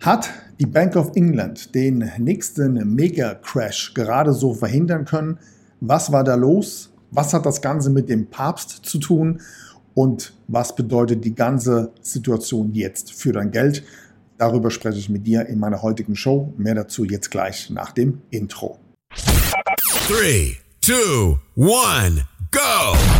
Hat die Bank of England den nächsten Mega-Crash gerade so verhindern können? Was war da los? Was hat das Ganze mit dem Papst zu tun? Und was bedeutet die ganze Situation jetzt für dein Geld? Darüber spreche ich mit dir in meiner heutigen Show. Mehr dazu jetzt gleich nach dem Intro. 3, 2, 1. go.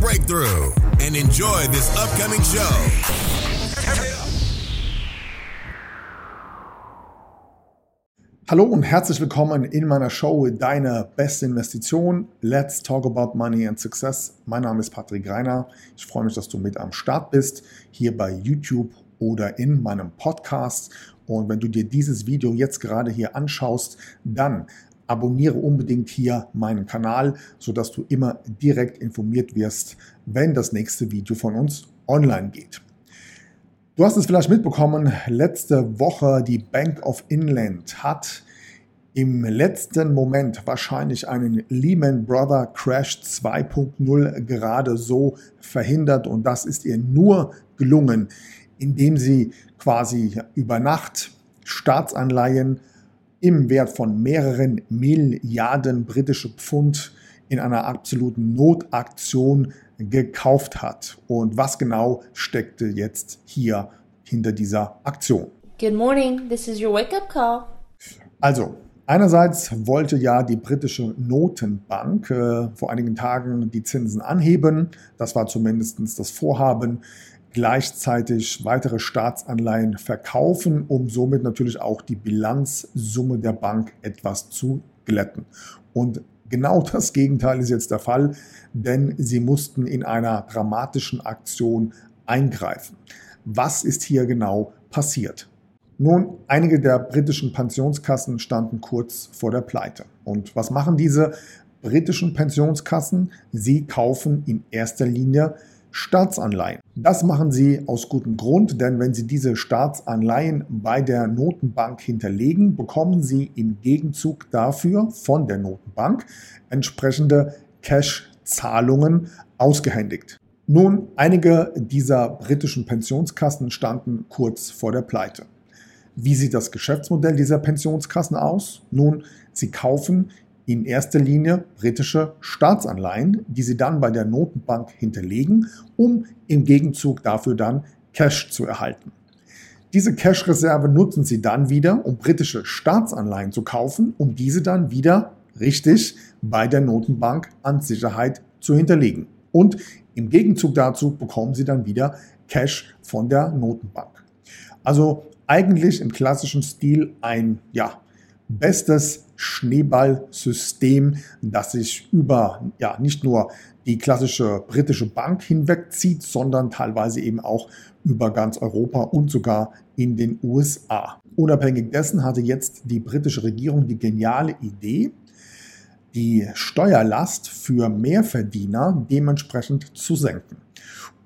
breakthrough and enjoy this upcoming show. Hallo und herzlich willkommen in meiner Show Deine beste Investition. Let's talk about money and success. Mein Name ist Patrick Reiner. Ich freue mich, dass du mit am Start bist, hier bei YouTube oder in meinem Podcast. Und wenn du dir dieses Video jetzt gerade hier anschaust, dann abonniere unbedingt hier meinen Kanal, sodass du immer direkt informiert wirst, wenn das nächste Video von uns online geht. Du hast es vielleicht mitbekommen, letzte Woche die Bank of England hat im letzten Moment wahrscheinlich einen Lehman Brother Crash 2.0 gerade so verhindert und das ist ihr nur gelungen, indem sie quasi über Nacht Staatsanleihen im Wert von mehreren Milliarden britische Pfund in einer absoluten Notaktion gekauft hat. Und was genau steckte jetzt hier hinter dieser Aktion? Good morning, this is your wake-up call. Also, einerseits wollte ja die britische Notenbank äh, vor einigen Tagen die Zinsen anheben. Das war zumindest das Vorhaben gleichzeitig weitere Staatsanleihen verkaufen, um somit natürlich auch die Bilanzsumme der Bank etwas zu glätten. Und genau das Gegenteil ist jetzt der Fall, denn sie mussten in einer dramatischen Aktion eingreifen. Was ist hier genau passiert? Nun, einige der britischen Pensionskassen standen kurz vor der Pleite. Und was machen diese britischen Pensionskassen? Sie kaufen in erster Linie Staatsanleihen. Das machen sie aus gutem Grund, denn wenn sie diese Staatsanleihen bei der Notenbank hinterlegen, bekommen sie im Gegenzug dafür von der Notenbank entsprechende Cash-Zahlungen ausgehändigt. Nun, einige dieser britischen Pensionskassen standen kurz vor der Pleite. Wie sieht das Geschäftsmodell dieser Pensionskassen aus? Nun, sie kaufen in erster Linie britische Staatsanleihen, die sie dann bei der Notenbank hinterlegen, um im Gegenzug dafür dann Cash zu erhalten. Diese Cash-Reserve nutzen sie dann wieder, um britische Staatsanleihen zu kaufen, um diese dann wieder richtig bei der Notenbank an Sicherheit zu hinterlegen. Und im Gegenzug dazu bekommen sie dann wieder Cash von der Notenbank. Also eigentlich im klassischen Stil ein ja, bestes Schneeballsystem, das sich über ja nicht nur die klassische britische Bank hinwegzieht, sondern teilweise eben auch über ganz Europa und sogar in den USA. Unabhängig dessen hatte jetzt die britische Regierung die geniale Idee, die Steuerlast für Mehrverdiener dementsprechend zu senken.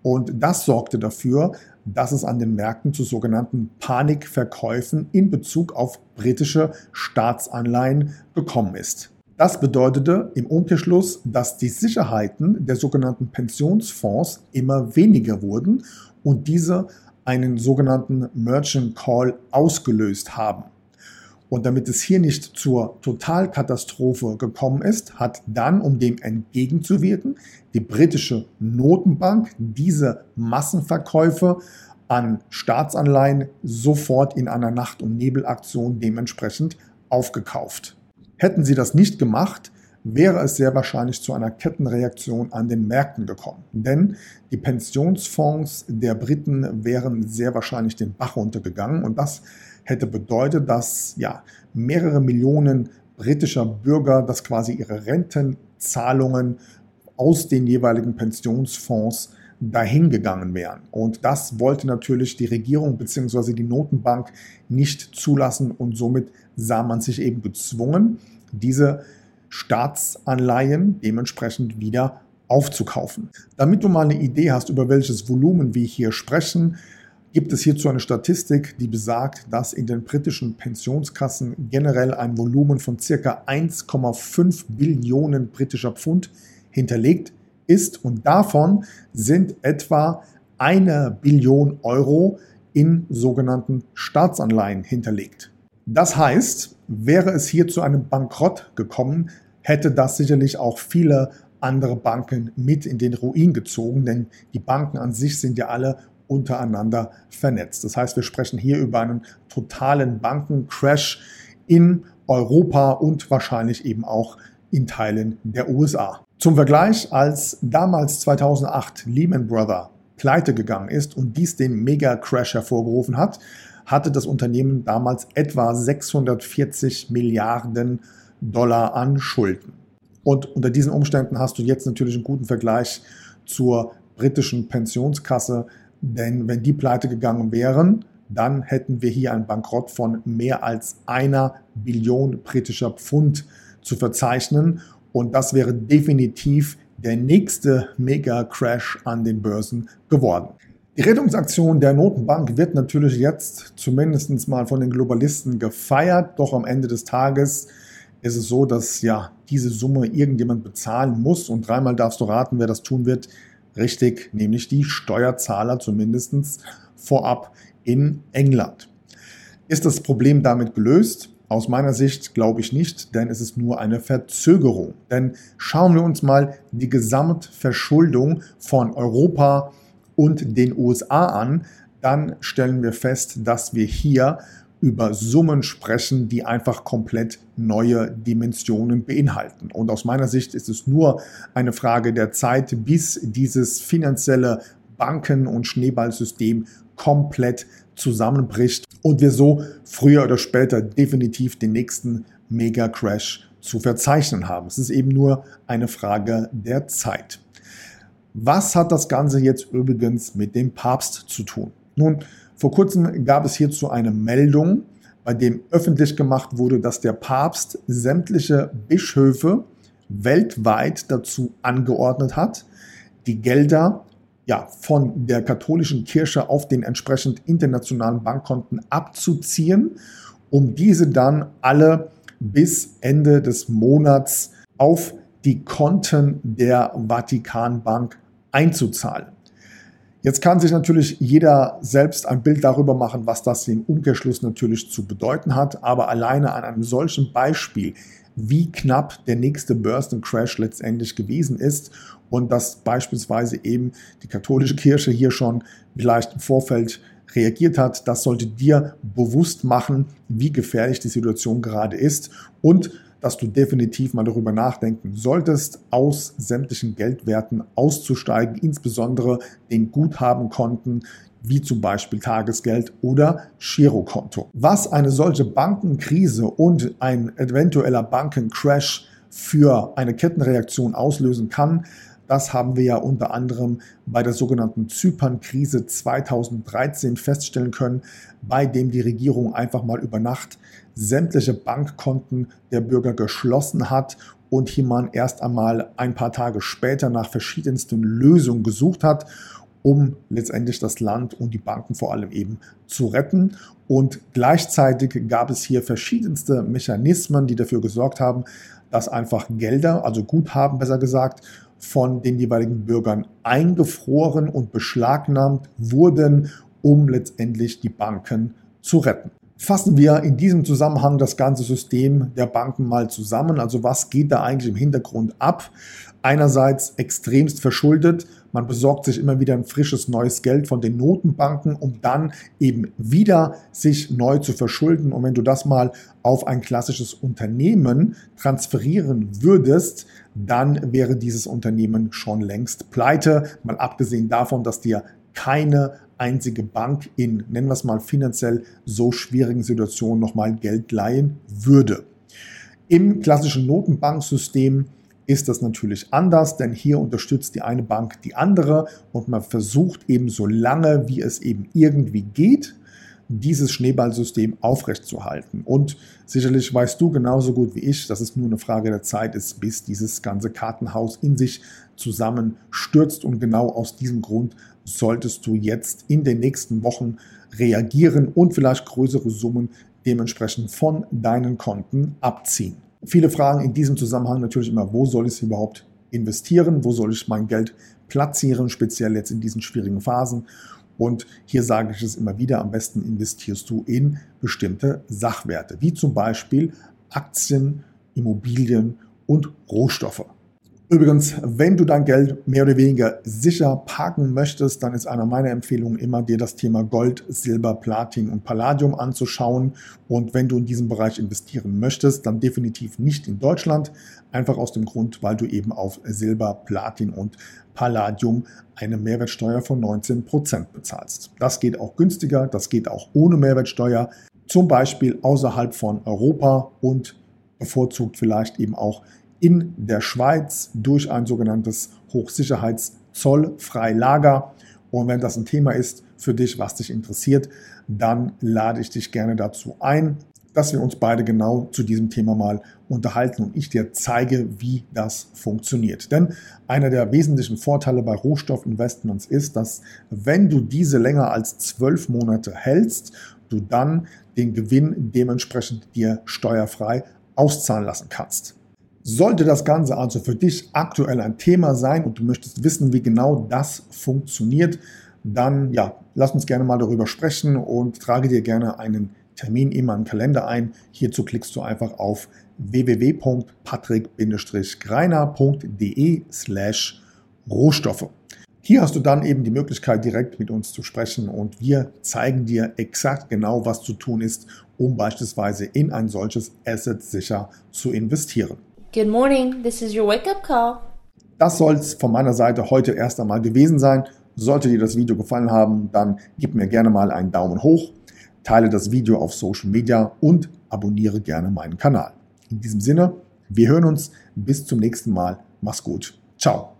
Und das sorgte dafür, dass es an den Märkten zu sogenannten Panikverkäufen in Bezug auf britische Staatsanleihen gekommen ist. Das bedeutete im Umkehrschluss, dass die Sicherheiten der sogenannten Pensionsfonds immer weniger wurden und diese einen sogenannten Merchant Call ausgelöst haben. Und damit es hier nicht zur Totalkatastrophe gekommen ist, hat dann, um dem entgegenzuwirken, die britische Notenbank diese Massenverkäufe an Staatsanleihen sofort in einer Nacht- und Nebelaktion dementsprechend aufgekauft. Hätten sie das nicht gemacht, wäre es sehr wahrscheinlich zu einer Kettenreaktion an den Märkten gekommen. Denn die Pensionsfonds der Briten wären sehr wahrscheinlich den Bach runtergegangen und das hätte bedeutet, dass ja, mehrere Millionen britischer Bürger, dass quasi ihre Rentenzahlungen aus den jeweiligen Pensionsfonds dahingegangen wären. Und das wollte natürlich die Regierung bzw. die Notenbank nicht zulassen und somit sah man sich eben gezwungen, diese Staatsanleihen dementsprechend wieder aufzukaufen. Damit du mal eine Idee hast, über welches Volumen wir hier sprechen, gibt es hierzu eine Statistik, die besagt, dass in den britischen Pensionskassen generell ein Volumen von circa 1,5 Billionen britischer Pfund hinterlegt ist und davon sind etwa eine Billion Euro in sogenannten Staatsanleihen hinterlegt. Das heißt, wäre es hier zu einem Bankrott gekommen, hätte das sicherlich auch viele andere Banken mit in den Ruin gezogen, denn die Banken an sich sind ja alle untereinander vernetzt. Das heißt, wir sprechen hier über einen totalen Bankencrash in Europa und wahrscheinlich eben auch in Teilen der USA. Zum Vergleich, als damals 2008 Lehman Brothers pleite gegangen ist und dies den Mega-Crash hervorgerufen hat, hatte das Unternehmen damals etwa 640 Milliarden Dollar an Schulden. Und unter diesen Umständen hast du jetzt natürlich einen guten Vergleich zur britischen Pensionskasse, denn wenn die pleite gegangen wären, dann hätten wir hier einen Bankrott von mehr als einer Billion britischer Pfund zu verzeichnen. Und das wäre definitiv der nächste Mega-Crash an den Börsen geworden. Die Rettungsaktion der Notenbank wird natürlich jetzt zumindest mal von den Globalisten gefeiert, doch am Ende des Tages ist es so, dass ja diese Summe irgendjemand bezahlen muss und dreimal darfst du raten, wer das tun wird. Richtig, nämlich die Steuerzahler zumindest vorab in England. Ist das Problem damit gelöst? Aus meiner Sicht glaube ich nicht, denn es ist nur eine Verzögerung. Denn schauen wir uns mal die Gesamtverschuldung von Europa und den USA an, dann stellen wir fest, dass wir hier über Summen sprechen, die einfach komplett neue Dimensionen beinhalten. Und aus meiner Sicht ist es nur eine Frage der Zeit, bis dieses finanzielle Banken- und Schneeballsystem komplett zusammenbricht und wir so früher oder später definitiv den nächsten Mega-Crash zu verzeichnen haben. Es ist eben nur eine Frage der Zeit. Was hat das Ganze jetzt übrigens mit dem Papst zu tun? Nun, vor kurzem gab es hierzu eine Meldung, bei dem öffentlich gemacht wurde, dass der Papst sämtliche Bischöfe weltweit dazu angeordnet hat, die Gelder ja, von der katholischen Kirche auf den entsprechend internationalen Bankkonten abzuziehen, um diese dann alle bis Ende des Monats auf die Konten der Vatikanbank einzuzahlen. Jetzt kann sich natürlich jeder selbst ein Bild darüber machen, was das im Umkehrschluss natürlich zu bedeuten hat. Aber alleine an einem solchen Beispiel, wie knapp der nächste Börsencrash letztendlich gewesen ist und dass beispielsweise eben die katholische Kirche hier schon vielleicht im Vorfeld reagiert hat, das sollte dir bewusst machen, wie gefährlich die Situation gerade ist und dass du definitiv mal darüber nachdenken solltest, aus sämtlichen Geldwerten auszusteigen, insbesondere den Guthabenkonten, wie zum Beispiel Tagesgeld oder Girokonto. Was eine solche Bankenkrise und ein eventueller Bankencrash für eine Kettenreaktion auslösen kann, das haben wir ja unter anderem bei der sogenannten Zypern-Krise 2013 feststellen können, bei dem die Regierung einfach mal über Nacht sämtliche Bankkonten der Bürger geschlossen hat und hier man erst einmal ein paar Tage später nach verschiedensten Lösungen gesucht hat, um letztendlich das Land und die Banken vor allem eben zu retten. Und gleichzeitig gab es hier verschiedenste Mechanismen, die dafür gesorgt haben, dass einfach Gelder, also Guthaben besser gesagt, von den jeweiligen Bürgern eingefroren und beschlagnahmt wurden, um letztendlich die Banken zu retten. Fassen wir in diesem Zusammenhang das ganze System der Banken mal zusammen. Also was geht da eigentlich im Hintergrund ab? Einerseits extremst verschuldet. Man besorgt sich immer wieder ein frisches neues Geld von den Notenbanken, um dann eben wieder sich neu zu verschulden. Und wenn du das mal auf ein klassisches Unternehmen transferieren würdest, dann wäre dieses Unternehmen schon längst pleite. Mal abgesehen davon, dass dir keine einzige Bank in, nennen wir es mal, finanziell so schwierigen Situationen nochmal Geld leihen würde. Im klassischen Notenbanksystem ist das natürlich anders, denn hier unterstützt die eine Bank die andere und man versucht eben so lange, wie es eben irgendwie geht, dieses Schneeballsystem aufrechtzuerhalten. Und sicherlich weißt du genauso gut wie ich, dass es nur eine Frage der Zeit ist, bis dieses ganze Kartenhaus in sich zusammenstürzt. Und genau aus diesem Grund solltest du jetzt in den nächsten Wochen reagieren und vielleicht größere Summen dementsprechend von deinen Konten abziehen. Viele fragen in diesem Zusammenhang natürlich immer, wo soll ich überhaupt investieren? Wo soll ich mein Geld platzieren, speziell jetzt in diesen schwierigen Phasen? Und hier sage ich es immer wieder, am besten investierst du in bestimmte Sachwerte, wie zum Beispiel Aktien, Immobilien und Rohstoffe. Übrigens, wenn du dein Geld mehr oder weniger sicher parken möchtest, dann ist einer meiner Empfehlungen immer, dir das Thema Gold, Silber, Platin und Palladium anzuschauen. Und wenn du in diesem Bereich investieren möchtest, dann definitiv nicht in Deutschland. Einfach aus dem Grund, weil du eben auf Silber, Platin und Palladium eine Mehrwertsteuer von 19 Prozent bezahlst. Das geht auch günstiger, das geht auch ohne Mehrwertsteuer, zum Beispiel außerhalb von Europa und bevorzugt vielleicht eben auch in der Schweiz durch ein sogenanntes Hochsicherheitszollfreilager. Und wenn das ein Thema ist für dich, was dich interessiert, dann lade ich dich gerne dazu ein, dass wir uns beide genau zu diesem Thema mal unterhalten und ich dir zeige, wie das funktioniert. Denn einer der wesentlichen Vorteile bei Rohstoffinvestments ist, dass wenn du diese länger als zwölf Monate hältst, du dann den Gewinn dementsprechend dir steuerfrei auszahlen lassen kannst. Sollte das Ganze also für dich aktuell ein Thema sein und du möchtest wissen, wie genau das funktioniert, dann ja, lass uns gerne mal darüber sprechen und trage dir gerne einen Termin in meinen Kalender ein. Hierzu klickst du einfach auf www.patrick-greiner.de slash Rohstoffe. Hier hast du dann eben die Möglichkeit, direkt mit uns zu sprechen und wir zeigen dir exakt genau, was zu tun ist, um beispielsweise in ein solches Asset sicher zu investieren. Good morning, this is your wake-up call. Das soll es von meiner Seite heute erst einmal gewesen sein. Sollte dir das Video gefallen haben, dann gib mir gerne mal einen Daumen hoch, teile das Video auf Social Media und abonniere gerne meinen Kanal. In diesem Sinne, wir hören uns bis zum nächsten Mal. Mach's gut. Ciao.